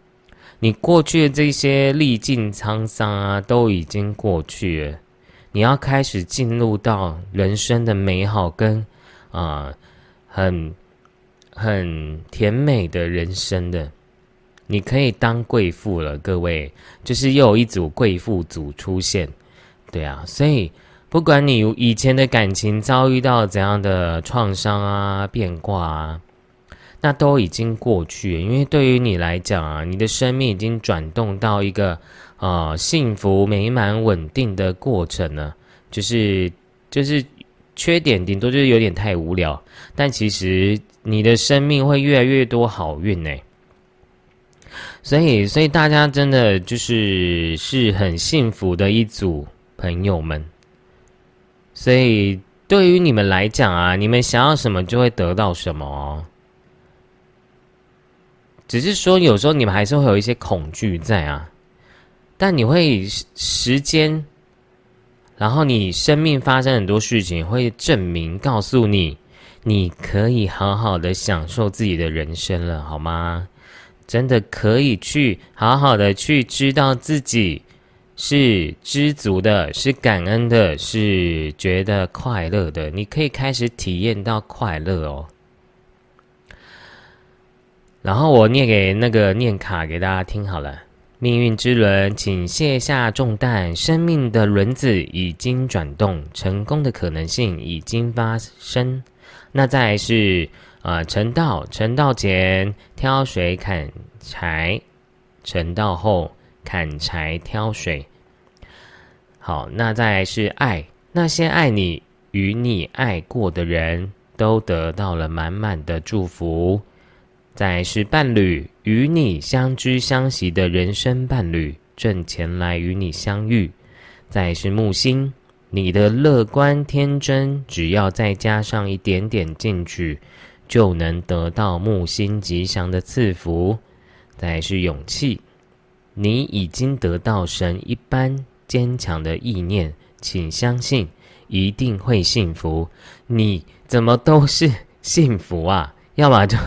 你过去的这些历尽沧桑啊，都已经过去了。你要开始进入到人生的美好跟啊，很很甜美的人生的，你可以当贵妇了，各位，就是又有一组贵妇组出现，对啊，所以不管你以前的感情遭遇到怎样的创伤啊、变卦啊，那都已经过去，因为对于你来讲啊，你的生命已经转动到一个。啊，幸福美满稳定的过程呢，就是就是缺点，顶多就是有点太无聊。但其实你的生命会越来越多好运呢。所以，所以大家真的就是是很幸福的一组朋友们。所以对于你们来讲啊，你们想要什么就会得到什么。只是说有时候你们还是会有一些恐惧在啊。但你会时间，然后你生命发生很多事情，会证明告诉你，你可以好好的享受自己的人生了，好吗？真的可以去好好的去知道自己是知足的，是感恩的，是觉得快乐的。你可以开始体验到快乐哦。然后我念给那个念卡给大家听好了。命运之轮，请卸下重担。生命的轮子已经转动，成功的可能性已经发生。那再是啊，成道，成道前挑水砍柴，成道后砍柴挑水。好，那再是爱，那些爱你与你爱过的人都得到了满满的祝福。再是伴侣，与你相知相惜的人生伴侣正前来与你相遇。再是木星，你的乐观天真，只要再加上一点点进去，就能得到木星吉祥的赐福。再是勇气，你已经得到神一般坚强的意念，请相信一定会幸福。你怎么都是幸福啊？要么就。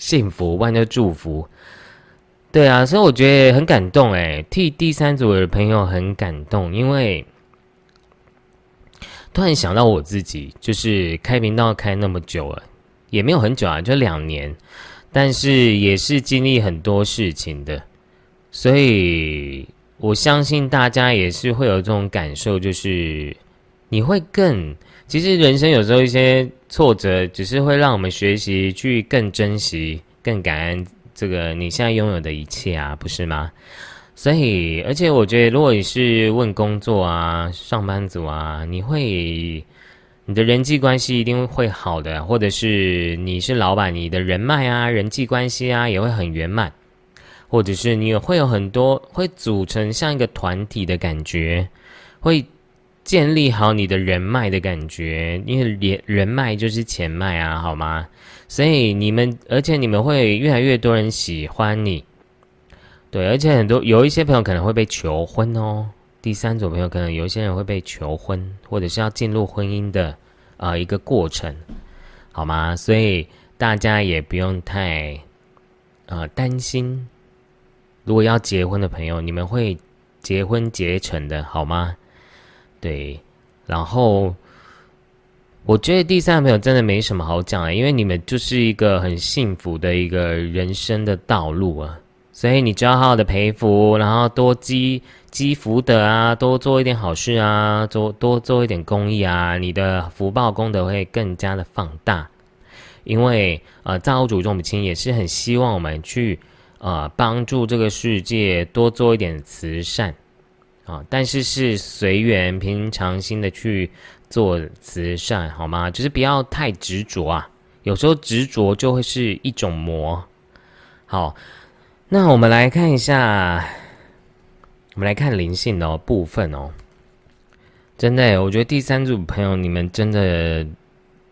幸福，万家祝福。对啊，所以我觉得很感动哎，替第三组的朋友很感动，因为突然想到我自己，就是开频道开那么久了，也没有很久啊，就两年，但是也是经历很多事情的，所以我相信大家也是会有这种感受，就是你会更。其实人生有时候一些挫折，只是会让我们学习去更珍惜、更感恩这个你现在拥有的一切啊，不是吗？所以，而且我觉得，如果你是问工作啊、上班族啊，你会你的人际关系一定会好的，或者是你是老板，你的人脉啊、人际关系啊也会很圆满，或者是你也会有很多会组成像一个团体的感觉，会。建立好你的人脉的感觉，因为连人脉就是钱脉啊，好吗？所以你们，而且你们会越来越多人喜欢你，对，而且很多有一些朋友可能会被求婚哦。第三组朋友可能有一些人会被求婚，或者是要进入婚姻的啊一个过程，好吗？所以大家也不用太啊担心，如果要结婚的朋友，你们会结婚结成的，好吗？对，然后我觉得第三个朋友真的没什么好讲的，因为你们就是一个很幸福的一个人生的道路啊，所以你就要好好的培福，然后多积积福德啊，多做一点好事啊，多多做一点公益啊，你的福报功德会更加的放大。因为呃，造物主众母亲也是很希望我们去呃帮助这个世界，多做一点慈善。啊，但是是随缘、平常心的去做慈善，好吗？就是不要太执着啊，有时候执着就会是一种魔。好，那我们来看一下，我们来看灵性的部分哦。真的，我觉得第三组朋友你们真的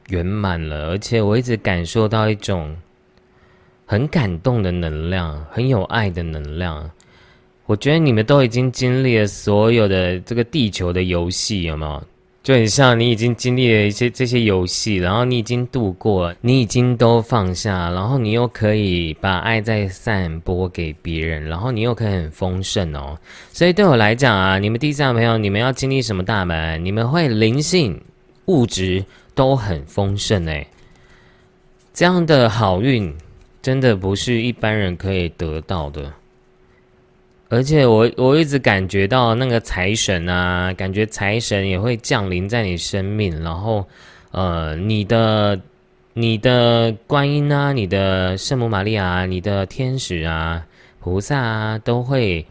圆满了，而且我一直感受到一种很感动的能量，很有爱的能量。我觉得你们都已经经历了所有的这个地球的游戏，有没有？就很像你已经经历了一些这些游戏，然后你已经度过，你已经都放下，然后你又可以把爱再散播给别人，然后你又可以很丰盛哦。所以对我来讲啊，你们第三个朋友，你们要经历什么大门？你们会灵性、物质都很丰盛诶。这样的好运真的不是一般人可以得到的。而且我我一直感觉到那个财神啊，感觉财神也会降临在你生命，然后，呃，你的你的观音啊，你的圣母玛利亚，你的天使啊，菩萨啊，都会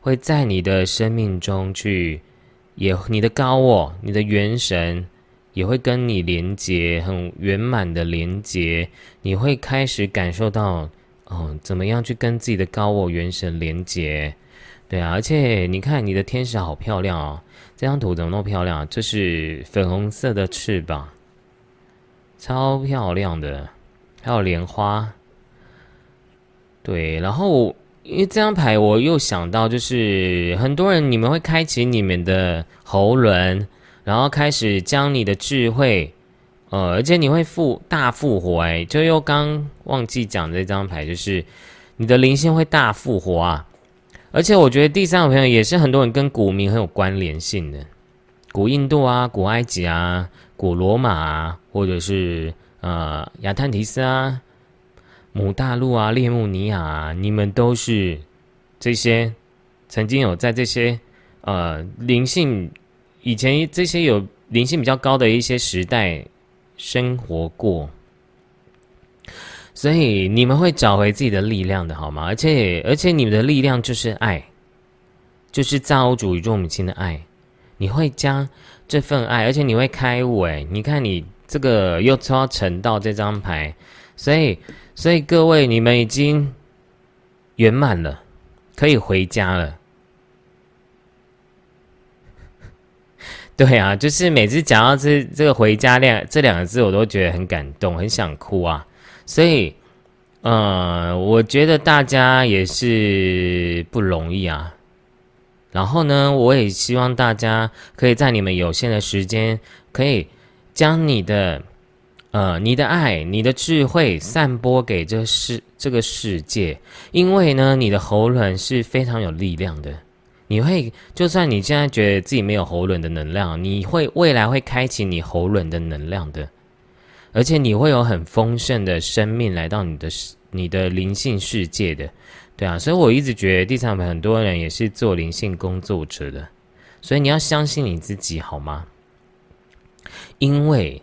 会在你的生命中去，也你的高我，你的元神也会跟你连接，很圆满的连接，你会开始感受到。哦，怎么样去跟自己的高我元神连接？对啊，而且你看你的天使好漂亮哦，这张图怎么那么漂亮？这是粉红色的翅膀，超漂亮的，还有莲花。对，然后因为这张牌，我又想到，就是很多人你们会开启你们的喉轮，然后开始将你的智慧。呃，而且你会复大复活哎，就又刚忘记讲这张牌，就是你的灵性会大复活啊！而且我觉得第三个朋友也是很多人跟古民很有关联性的，古印度啊、古埃及啊、古罗马啊，或者是呃亚特提斯啊、母大陆啊、列穆尼亚啊，你们都是这些曾经有在这些呃灵性以前这些有灵性比较高的一些时代。生活过，所以你们会找回自己的力量的，好吗？而且，而且你们的力量就是爱，就是造物主宇宙母亲的爱。你会将这份爱，而且你会开悟。哎，你看你这个又抽到成道这张牌，所以，所以各位，你们已经圆满了，可以回家了。对啊，就是每次讲到这这个“回家”两这两个字，我都觉得很感动，很想哭啊。所以，呃，我觉得大家也是不容易啊。然后呢，我也希望大家可以在你们有限的时间，可以将你的呃你的爱、你的智慧散播给这世这个世界，因为呢，你的喉咙是非常有力量的。你会，就算你现在觉得自己没有喉轮的能量，你会未来会开启你喉轮的能量的，而且你会有很丰盛的生命来到你的你的灵性世界的，对啊，所以我一直觉得地上很多人也是做灵性工作者的，所以你要相信你自己好吗？因为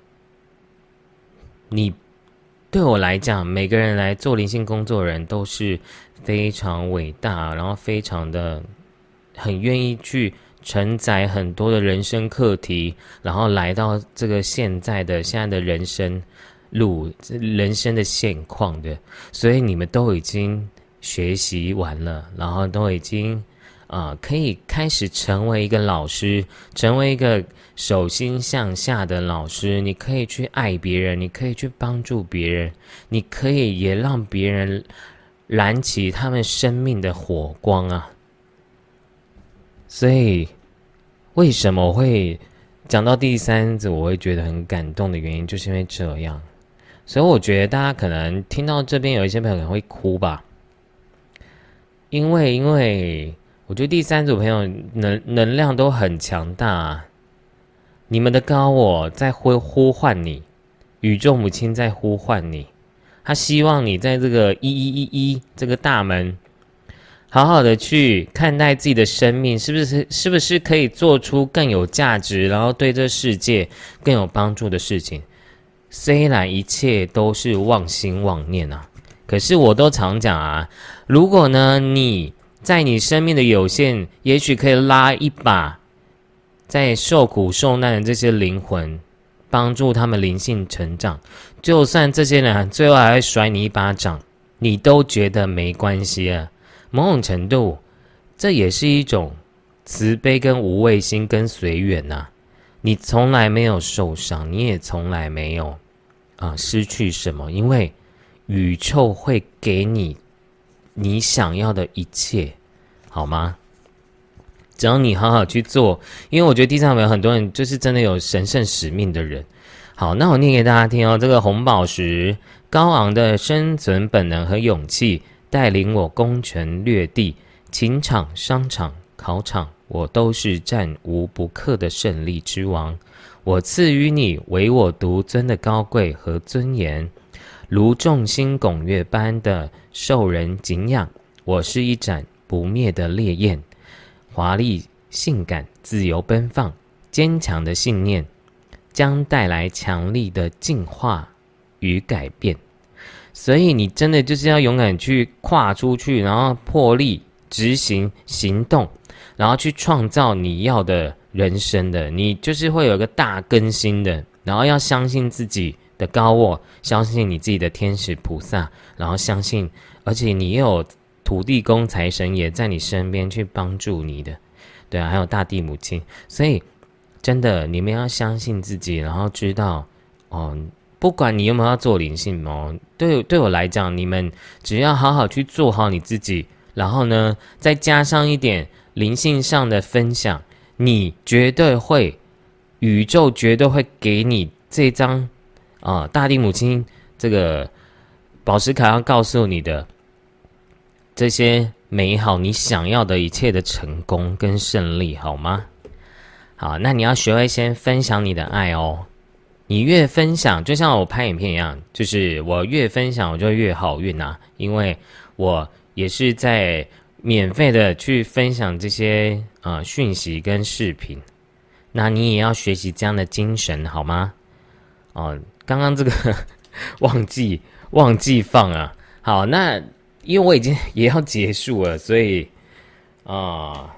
你对我来讲，每个人来做灵性工作人都是非常伟大，然后非常的。很愿意去承载很多的人生课题，然后来到这个现在的现在的人生路、人生的现况的，所以你们都已经学习完了，然后都已经啊，可以开始成为一个老师，成为一个手心向下的老师。你可以去爱别人，你可以去帮助别人，你可以也让别人燃起他们生命的火光啊！所以，为什么会讲到第三组我会觉得很感动的原因，就是因为这样。所以我觉得大家可能听到这边有一些朋友可能会哭吧，因为因为我觉得第三组朋友能能量都很强大，你们的高我在呼呼唤你，宇宙母亲在呼唤你，他希望你在这个一一一一这个大门。好好的去看待自己的生命，是不是是不是可以做出更有价值，然后对这世界更有帮助的事情？虽然一切都是妄心妄念啊，可是我都常讲啊，如果呢你在你生命的有限，也许可以拉一把在受苦受难的这些灵魂，帮助他们灵性成长，就算这些人最后还会甩你一巴掌，你都觉得没关系啊。某种程度，这也是一种慈悲、跟无畏心、跟随缘呐。你从来没有受伤，你也从来没有啊失去什么，因为宇宙会给你你想要的一切，好吗？只要你好好去做，因为我觉得地上有很多人就是真的有神圣使命的人。好，那我念给大家听哦。这个红宝石，高昂的生存本能和勇气，带领我攻城略地，情场、商场、考场，我都是战无不克的胜利之王。我赐予你唯我独尊的高贵和尊严，如众星拱月般的受人敬仰。我是一盏不灭的烈焰。华丽、性感、自由、奔放、坚强的信念，将带来强力的进化与改变。所以，你真的就是要勇敢去跨出去，然后破例执行行动，然后去创造你要的人生的。你就是会有个大更新的，然后要相信自己的高我，相信你自己的天使菩萨，然后相信，而且你有。土地公、财神也在你身边去帮助你的，对啊，还有大地母亲，所以真的，你们要相信自己，然后知道，哦，不管你有没有要做灵性哦，对对我来讲，你们只要好好去做好你自己，然后呢，再加上一点灵性上的分享，你绝对会，宇宙绝对会给你这张啊，大地母亲这个宝石卡要告诉你的。这些美好，你想要的一切的成功跟胜利，好吗？好，那你要学会先分享你的爱哦。你越分享，就像我拍影片一样，就是我越分享，我就越好运呐。因为我也是在免费的去分享这些啊讯息跟视频，那你也要学习这样的精神，好吗？哦，刚刚这个忘记忘记放啊。好，那。因为我已经也要结束了，所以啊，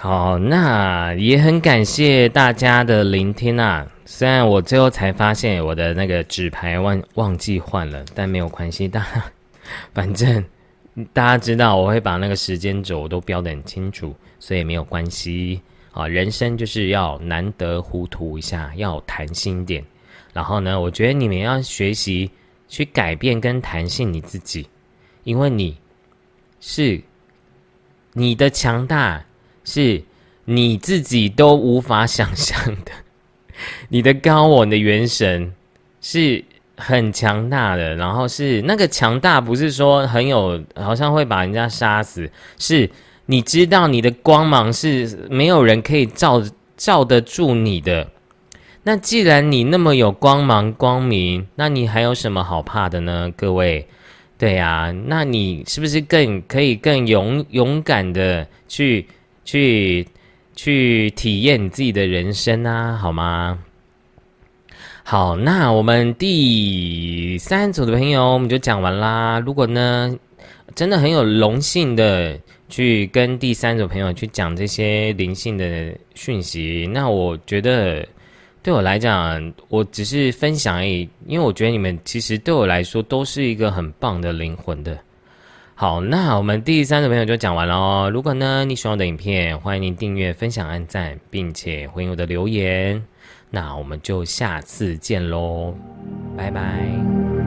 好，那也很感谢大家的聆听啊。虽然我最后才发现我的那个纸牌忘忘记换了，但没有关系，大家 反正大家知道我会把那个时间轴都标的很清楚，所以没有关系。啊，人生就是要难得糊涂一下，要弹性点。然后呢，我觉得你们要学习去改变跟弹性你自己，因为你是你的强大是你自己都无法想象的。你的高我的元神是很强大的，然后是那个强大不是说很有，好像会把人家杀死，是。你知道你的光芒是没有人可以照照得住你的。那既然你那么有光芒光明，那你还有什么好怕的呢？各位，对呀，那你是不是更可以更勇勇敢的去去去体验你自己的人生啊？好吗？好，那我们第三组的朋友我们就讲完啦。如果呢，真的很有荣幸的。去跟第三组朋友去讲这些灵性的讯息，那我觉得对我来讲，我只是分享而已，因为我觉得你们其实对我来说都是一个很棒的灵魂的。好，那我们第三组朋友就讲完了哦。如果呢你喜欢我的影片，欢迎您订阅、分享、按赞，并且回应我的留言。那我们就下次见喽，拜拜。